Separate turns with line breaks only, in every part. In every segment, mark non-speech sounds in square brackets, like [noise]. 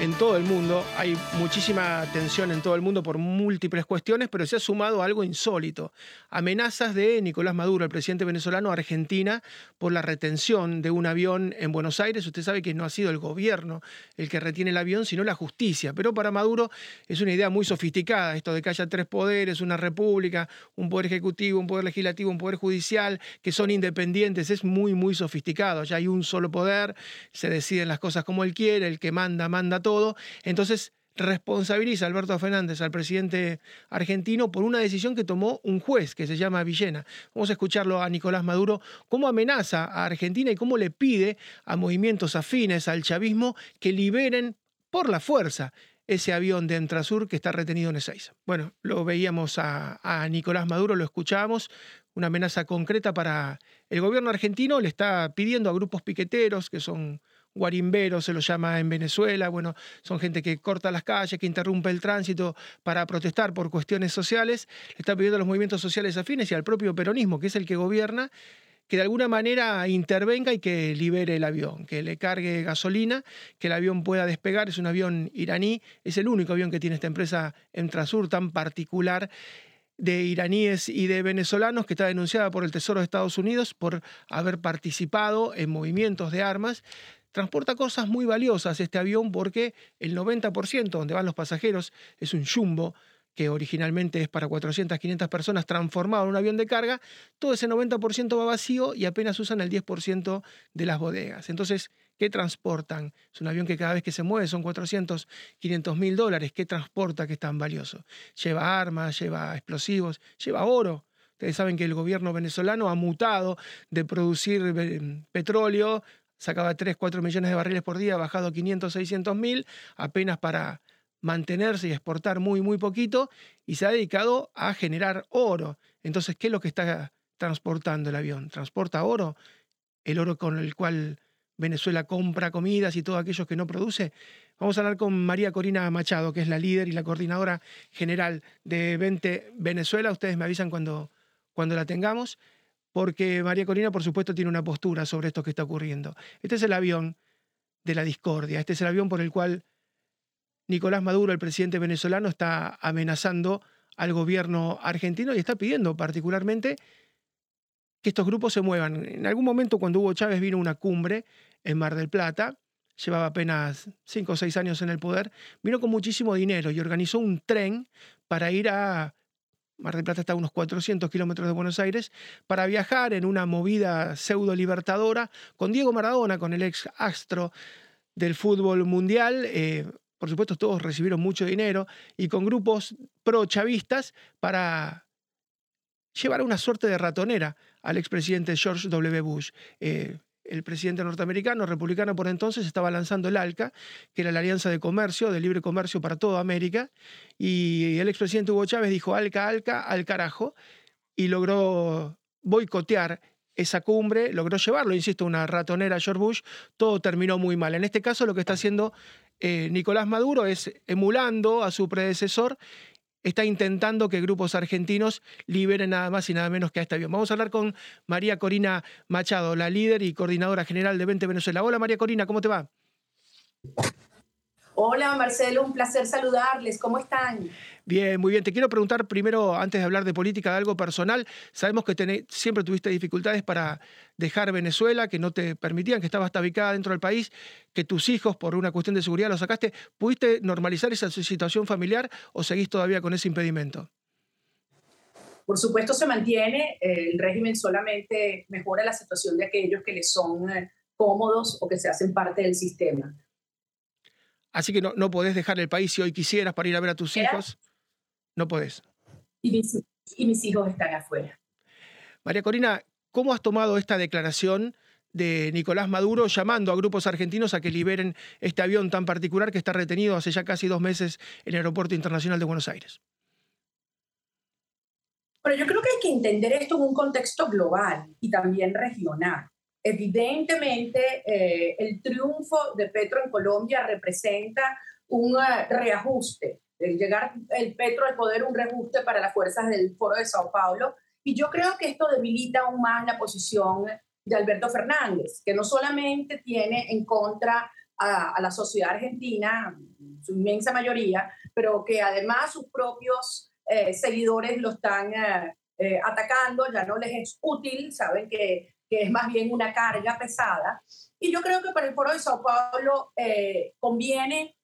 en todo el mundo. Hay muchísima tensión en todo el mundo por múltiples cuestiones, pero se ha sumado algo insólito. Amenazas de Nicolás Maduro, el presidente venezolano, a Argentina por la retención de un avión en Buenos Aires. Usted sabe que no ha sido el gobierno el que retiene el avión, sino la justicia. Pero para Maduro es una idea muy sofisticada, esto de que haya tres poderes, una república, un poder ejecutivo, un poder legislativo, un poder judicial, que son independientes. Es muy, muy sofisticado. Ya hay un solo poder, se deciden las cosas como él quiere, el que manda, manda todo todo. Entonces responsabiliza a Alberto Fernández, al presidente argentino, por una decisión que tomó un juez que se llama Villena. Vamos a escucharlo a Nicolás Maduro, cómo amenaza a Argentina y cómo le pide a movimientos afines al chavismo que liberen por la fuerza ese avión de Entrasur que está retenido en Ezeiza. Bueno, lo veíamos a, a Nicolás Maduro, lo escuchábamos, una amenaza concreta para el gobierno argentino, le está pidiendo a grupos piqueteros, que son guarimbero se lo llama en Venezuela, bueno, son gente que corta las calles, que interrumpe el tránsito para protestar por cuestiones sociales, le está pidiendo a los movimientos sociales afines y al propio peronismo, que es el que gobierna, que de alguna manera intervenga y que libere el avión, que le cargue gasolina, que el avión pueda despegar. Es un avión iraní, es el único avión que tiene esta empresa Entrasur tan particular de iraníes y de venezolanos que está denunciada por el Tesoro de Estados Unidos por haber participado en movimientos de armas transporta cosas muy valiosas este avión porque el 90% donde van los pasajeros es un jumbo que originalmente es para 400, 500 personas, transformado en un avión de carga, todo ese 90% va vacío y apenas usan el 10% de las bodegas. Entonces, ¿qué transportan? Es un avión que cada vez que se mueve son 400, 500 mil dólares. ¿Qué transporta que es tan valioso? Lleva armas, lleva explosivos, lleva oro. Ustedes saben que el gobierno venezolano ha mutado de producir eh, petróleo sacaba 3, 4 millones de barriles por día, bajado a 500, 600 mil, apenas para mantenerse y exportar muy, muy poquito, y se ha dedicado a generar oro. Entonces, ¿qué es lo que está transportando el avión? ¿Transporta oro? ¿El oro con el cual Venezuela compra comidas y todo aquello que no produce? Vamos a hablar con María Corina Machado, que es la líder y la coordinadora general de 20 Venezuela. Ustedes me avisan cuando, cuando la tengamos porque María Corina, por supuesto, tiene una postura sobre esto que está ocurriendo. Este es el avión de la discordia, este es el avión por el cual Nicolás Maduro, el presidente venezolano, está amenazando al gobierno argentino y está pidiendo particularmente que estos grupos se muevan. En algún momento, cuando Hugo Chávez vino a una cumbre en Mar del Plata, llevaba apenas cinco o seis años en el poder, vino con muchísimo dinero y organizó un tren para ir a Mar del Plata está a unos 400 kilómetros de Buenos Aires, para viajar en una movida pseudo libertadora con Diego Maradona, con el ex astro del fútbol mundial. Eh, por supuesto, todos recibieron mucho dinero y con grupos pro-chavistas para llevar una suerte de ratonera al expresidente George W. Bush. Eh, el presidente norteamericano, republicano por entonces, estaba lanzando el ALCA, que era la Alianza de Comercio, de Libre Comercio para toda América, y el expresidente Hugo Chávez dijo ALCA, ALCA, al carajo, y logró boicotear esa cumbre, logró llevarlo, insisto, una ratonera George Bush, todo terminó muy mal. En este caso lo que está haciendo eh, Nicolás Maduro es emulando a su predecesor está intentando que grupos argentinos liberen nada más y nada menos que a este avión. Vamos a hablar con María Corina Machado, la líder y coordinadora general de 20 Venezuela. Hola María Corina, ¿cómo te va?
Hola Marcelo, un placer saludarles. ¿Cómo están?
Bien, muy bien. Te quiero preguntar primero, antes de hablar de política, de algo personal. Sabemos que siempre tuviste dificultades para dejar Venezuela, que no te permitían, que estabas tabicada dentro del país, que tus hijos, por una cuestión de seguridad, los sacaste. ¿Pudiste normalizar esa situación familiar o seguís todavía con ese impedimento?
Por supuesto se mantiene, el régimen solamente mejora la situación de aquellos que les son eh, cómodos o que se hacen parte del sistema
Así que no, no podés dejar el país si hoy quisieras para ir a ver a tus hijos. No podés.
Y mis, y mis hijos están afuera.
María Corina, ¿cómo has tomado esta declaración de Nicolás Maduro llamando a grupos argentinos a que liberen este avión tan particular que está retenido hace ya casi dos meses en el Aeropuerto Internacional de Buenos Aires?
Bueno, yo creo que hay que entender esto en un contexto global y también regional. Evidentemente, eh, el triunfo de Petro en Colombia representa un eh, reajuste, el llegar el Petro al poder, un reajuste para las fuerzas del Foro de Sao Paulo. Y yo creo que esto debilita aún más la posición de Alberto Fernández, que no solamente tiene en contra a, la sociedad argentina, su inmensa mayoría, pero que además sus propios eh, seguidores lo están eh, eh, atacando, ya no les es útil, saben que, que, es más bien una carga pesada. Y yo creo que para el Foro de Sao Paulo conviene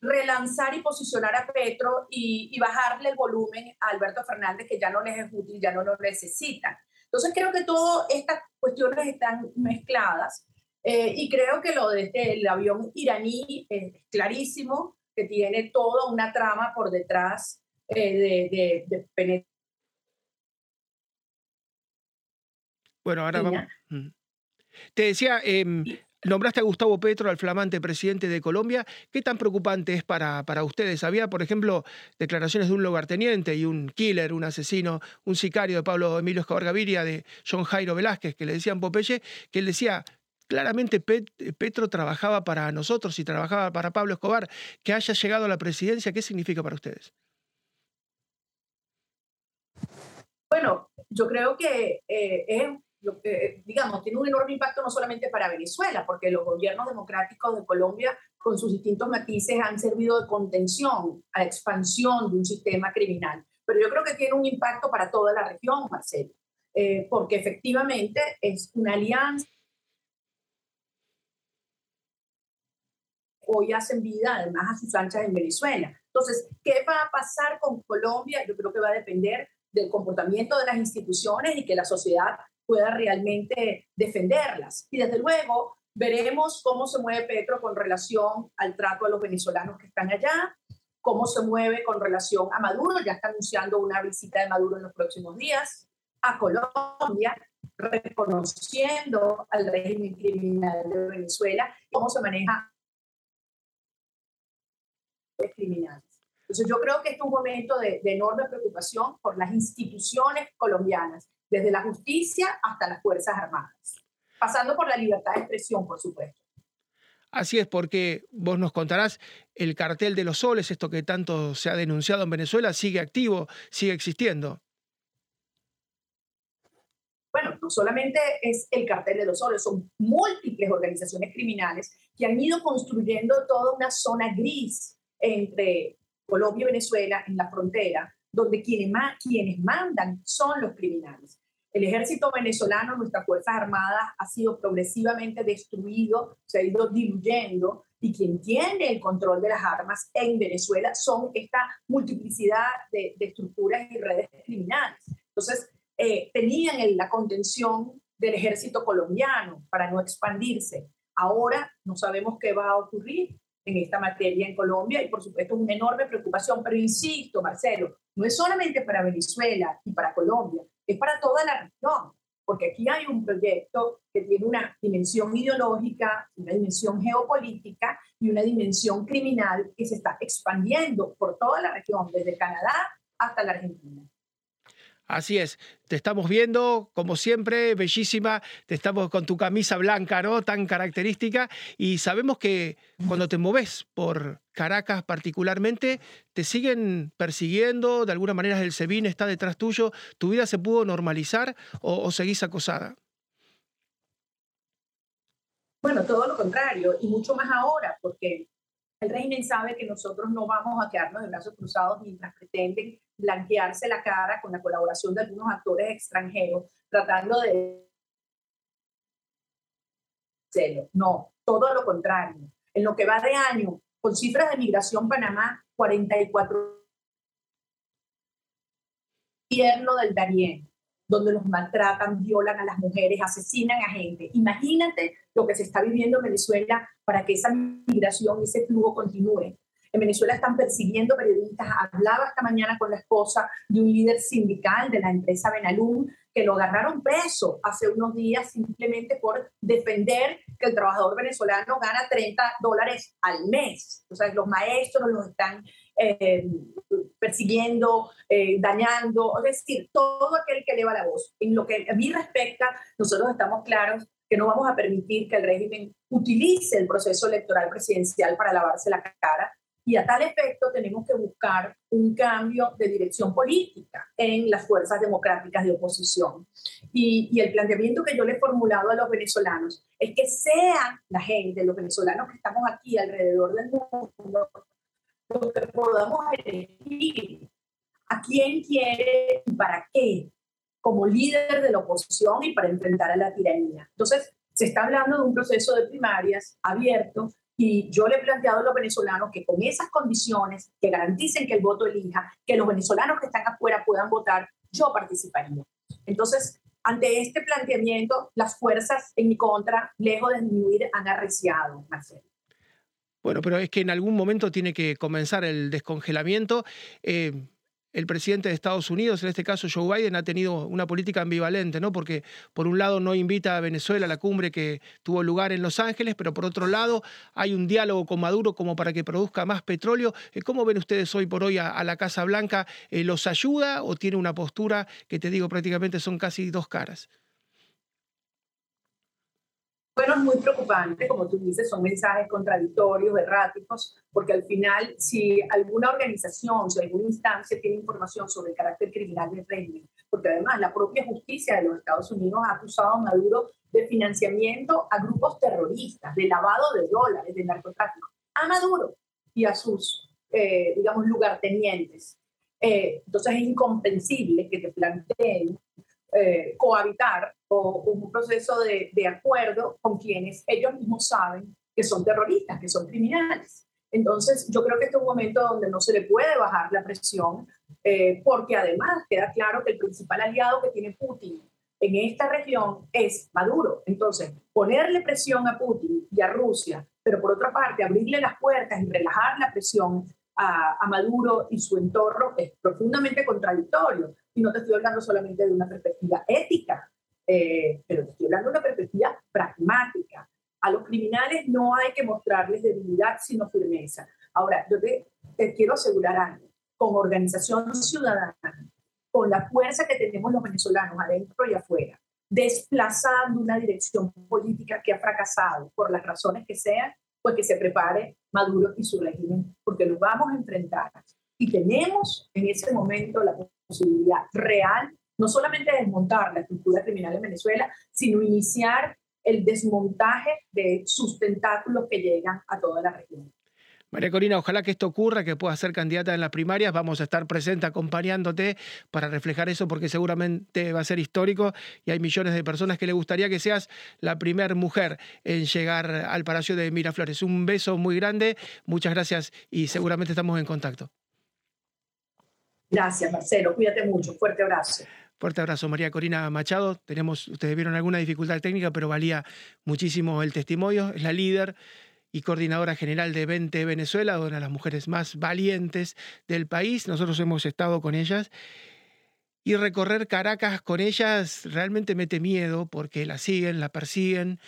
relanzar y posicionar a Petro y, bajarle el volumen a Alberto Fernández, que ya no les es útil, ya no lo necesitan. Entonces creo que todas estas cuestiones están mezcladas eh, y creo que lo de este, avión iraní es clarísimo, que tiene toda una trama por detrás eh, de, de, de
Bueno, ahora vamos. Te decía, eh, Nombraste a Gustavo Petro, al flamante presidente de Colombia. ¿Qué tan preocupante es para, para ustedes? Había, por ejemplo, declaraciones de un lugarteniente y un killer, un asesino, un sicario de Pablo Emilio Escobar Gaviria, de John Jairo Velázquez, que le decían Popeye, que él decía, claramente Petro trabajaba para nosotros y trabajaba para Pablo Escobar. Que haya llegado a la presidencia, ¿qué significa para ustedes?
Bueno, yo creo que eh, es lo que, digamos, tiene un enorme impacto no solamente para Venezuela, porque los gobiernos democráticos de Colombia, con sus distintos matices, han servido de contención a la expansión de un sistema criminal. Pero yo creo que tiene un impacto para toda la región, Marcelo, eh, porque efectivamente es una alianza. Hoy hacen vida además a sus anchas en Venezuela. Entonces, ¿qué va a pasar con Colombia? Yo creo que va a depender del comportamiento de las instituciones y que la sociedad pueda realmente defenderlas. Y desde luego veremos cómo se mueve Petro con relación al trato a los venezolanos que están allá, cómo se mueve con relación a Maduro, ya está anunciando una visita de Maduro en los próximos días, a Colombia, reconociendo al régimen criminal de Venezuela, cómo se maneja criminales. Entonces yo creo que este es un momento de, de enorme preocupación por las instituciones colombianas desde la justicia hasta las Fuerzas Armadas, pasando por la libertad de expresión, por supuesto.
Así es, porque vos nos contarás, el cartel de los soles, esto que tanto se ha denunciado en Venezuela, sigue activo, sigue existiendo.
Bueno, no solamente es el cartel de los soles, son múltiples organizaciones criminales que han ido construyendo toda una zona gris entre Colombia y Venezuela en la frontera, donde quienes, quienes mandan son los criminales. El ejército venezolano, nuestras Fuerzas Armadas, ha sido progresivamente destruido, se ha ido diluyendo, y quien tiene el control de las armas en Venezuela son esta multiplicidad de, estructuras y redes criminales. Entonces, eh, tenían la contención del ejército colombiano para no expandirse. Ahora no sabemos qué va a ocurrir en esta materia en Colombia y por supuesto es una enorme preocupación, pero insisto, Marcelo, no es solamente para Venezuela y para Colombia, es para toda la región, porque aquí hay un proyecto que tiene una dimensión ideológica, una dimensión geopolítica y una dimensión criminal que se está expandiendo por toda la región, desde Canadá hasta la Argentina.
Así es, te estamos viendo, como siempre, bellísima, te estamos con tu camisa blanca, ¿no? Tan característica, y sabemos que cuando te moves por Caracas particularmente, te siguen persiguiendo, de alguna manera el SEBIN está detrás tuyo, ¿tu vida se pudo normalizar o, o seguís acosada?
Bueno, todo lo contrario, y mucho más ahora, porque el régimen sabe que nosotros no vamos a quedarnos de brazos cruzados mientras pretenden blanquearse la cara con la colaboración de algunos actores extranjeros, tratando de... No, todo lo contrario. En lo que va de año, con cifras de migración Panamá, 44 gobierno del Darién, donde los maltratan, violan a las mujeres, asesinan a gente. Imagínate lo que se está viviendo en Venezuela para que esa migración, ese flujo continúe. En Venezuela están persiguiendo periodistas. Hablaba esta mañana con la esposa de un líder sindical de la empresa Benalum que lo agarraron preso hace unos días simplemente por defender que el trabajador venezolano gana 30 dólares al mes. O sea, los maestros los están eh, persiguiendo, eh, dañando, es decir, todo aquel que eleva la voz. En lo que a mí respecta, nosotros estamos claros que no vamos a permitir que el régimen utilice el proceso electoral presidencial para lavarse la cara Y a tal efecto tenemos que buscar un cambio de dirección política en las fuerzas democráticas de oposición. Y, y, el planteamiento que yo le he formulado a los venezolanos es que sea la gente, los venezolanos que estamos aquí alrededor del mundo, podamos elegir a quién quiere y para qué, como líder de la oposición y para enfrentar a la tiranía. Entonces, se está hablando de un proceso de primarias abierto y yo le he planteado a los venezolanos que con esas condiciones, que garanticen que el voto elija, que los venezolanos que están afuera puedan votar, yo participaría. Entonces, ante este planteamiento, las fuerzas en mi contra, lejos de disminuir, han arreciado, Marcelo.
Bueno, pero es que en algún momento tiene que comenzar el descongelamiento. Eh, el presidente de Estados Unidos, en este caso Joe Biden, ha tenido una política ambivalente, ¿no? Porque por un lado no invita a Venezuela a la cumbre que tuvo lugar en Los Ángeles, pero por otro lado hay un diálogo con Maduro como para que produzca más petróleo. Eh, ¿Cómo ven ustedes hoy por hoy a, la Casa Blanca? Eh, ¿Los ayuda o tiene una postura que te digo prácticamente son casi dos caras?
Bueno, es muy preocupante, como tú dices, son mensajes contradictorios, erráticos, porque al final, si alguna organización, si alguna instancia tiene información sobre el carácter criminal del régimen, porque además la propia justicia de los Estados Unidos ha acusado a Maduro de financiamiento a grupos terroristas, de lavado de dólares, de narcotráfico, a Maduro y a sus, eh, digamos, lugartenientes. Eh, entonces es incomprensible que te planteen eh, cohabitar o un proceso de, acuerdo con quienes ellos mismos saben que son terroristas, que son criminales. Entonces, yo creo que este es un momento donde no se le puede bajar la presión, eh, porque además queda claro que el principal aliado que tiene Putin en esta región es Maduro. Entonces, ponerle presión a Putin y a Rusia, pero por otra parte, abrirle las puertas y relajar la presión a Maduro y su entorno es profundamente contradictorio y no te estoy hablando solamente de una perspectiva ética, eh, pero te estoy hablando de una perspectiva pragmática. A los criminales no hay que mostrarles debilidad, sino firmeza. Ahora, yo te, te quiero asegurar algo, con organización ciudadana, con la fuerza que tenemos los venezolanos adentro y afuera, desplazando una dirección política que ha fracasado por las razones que sean, pues que se prepare Maduro y su régimen, porque nos vamos a enfrentar. Y tenemos en ese momento la posibilidad real, no solamente de desmontar la estructura criminal en Venezuela, sino iniciar el desmontaje de sus tentáculos que llegan a toda la región.
María Corina, ojalá que esto ocurra, que puedas ser candidata en las primarias. Vamos a estar presente acompañándote para reflejar eso, porque seguramente va a ser histórico y hay millones de personas que le gustaría que seas la primera mujer en llegar al Palacio de Miraflores. Un beso muy grande, muchas gracias y seguramente estamos en contacto.
Gracias, Marcelo. Cuídate mucho. Fuerte abrazo.
Fuerte abrazo, María Corina Machado. Tenemos, ustedes vieron alguna dificultad técnica, pero valía muchísimo el testimonio. Es la líder y coordinadora general de 20 Venezuela, una de las mujeres más valientes del país. Nosotros hemos estado con ellas. Y recorrer Caracas con ellas realmente mete miedo porque la siguen, la persiguen,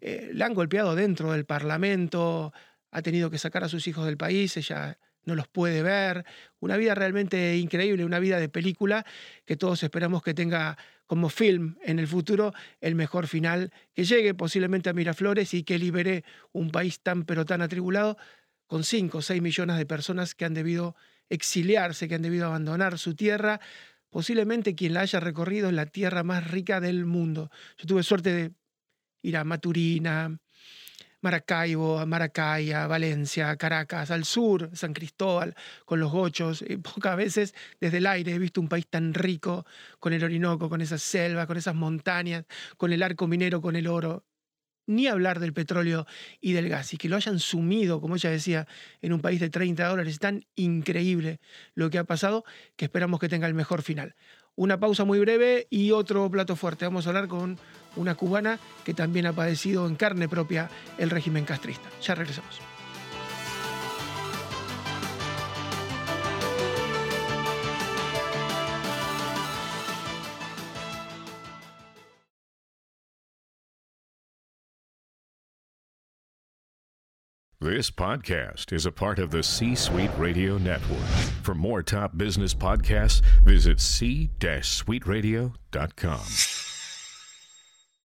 eh, la han golpeado dentro del Parlamento, ha tenido que sacar a sus hijos del país, ella no los puede ver. Una vida realmente increíble, una vida de película que todos esperamos que tenga como film en el futuro el mejor final, que llegue posiblemente a Miraflores y que libere un país tan pero tan atribulado con 5 o 6 millones de personas que han debido exiliarse, que han debido abandonar su tierra. Posiblemente quien la haya recorrido es la tierra más rica del mundo. Yo tuve suerte de ir a Maturina, Maracaibo, Maracaya, Valencia, Caracas, al sur, San Cristóbal, con los gochos. Y [laughs] pocas veces desde el aire he visto un país tan rico, con el Orinoco, con esas selvas, con esas montañas, con el arco minero, con el oro. Ni hablar del petróleo y del gas, y que lo hayan sumido, como ella decía, en un país de 30 dólares. Es tan increíble lo que ha pasado que esperamos que tenga el mejor final. Una pausa muy breve y otro plato fuerte. Vamos a hablar con una cubana que también ha padecido en carne propia el régimen castrista. Ya regresamos.
This podcast is a part of the C Suite Radio Network. For more top business podcasts, visit c-suiteradio.com.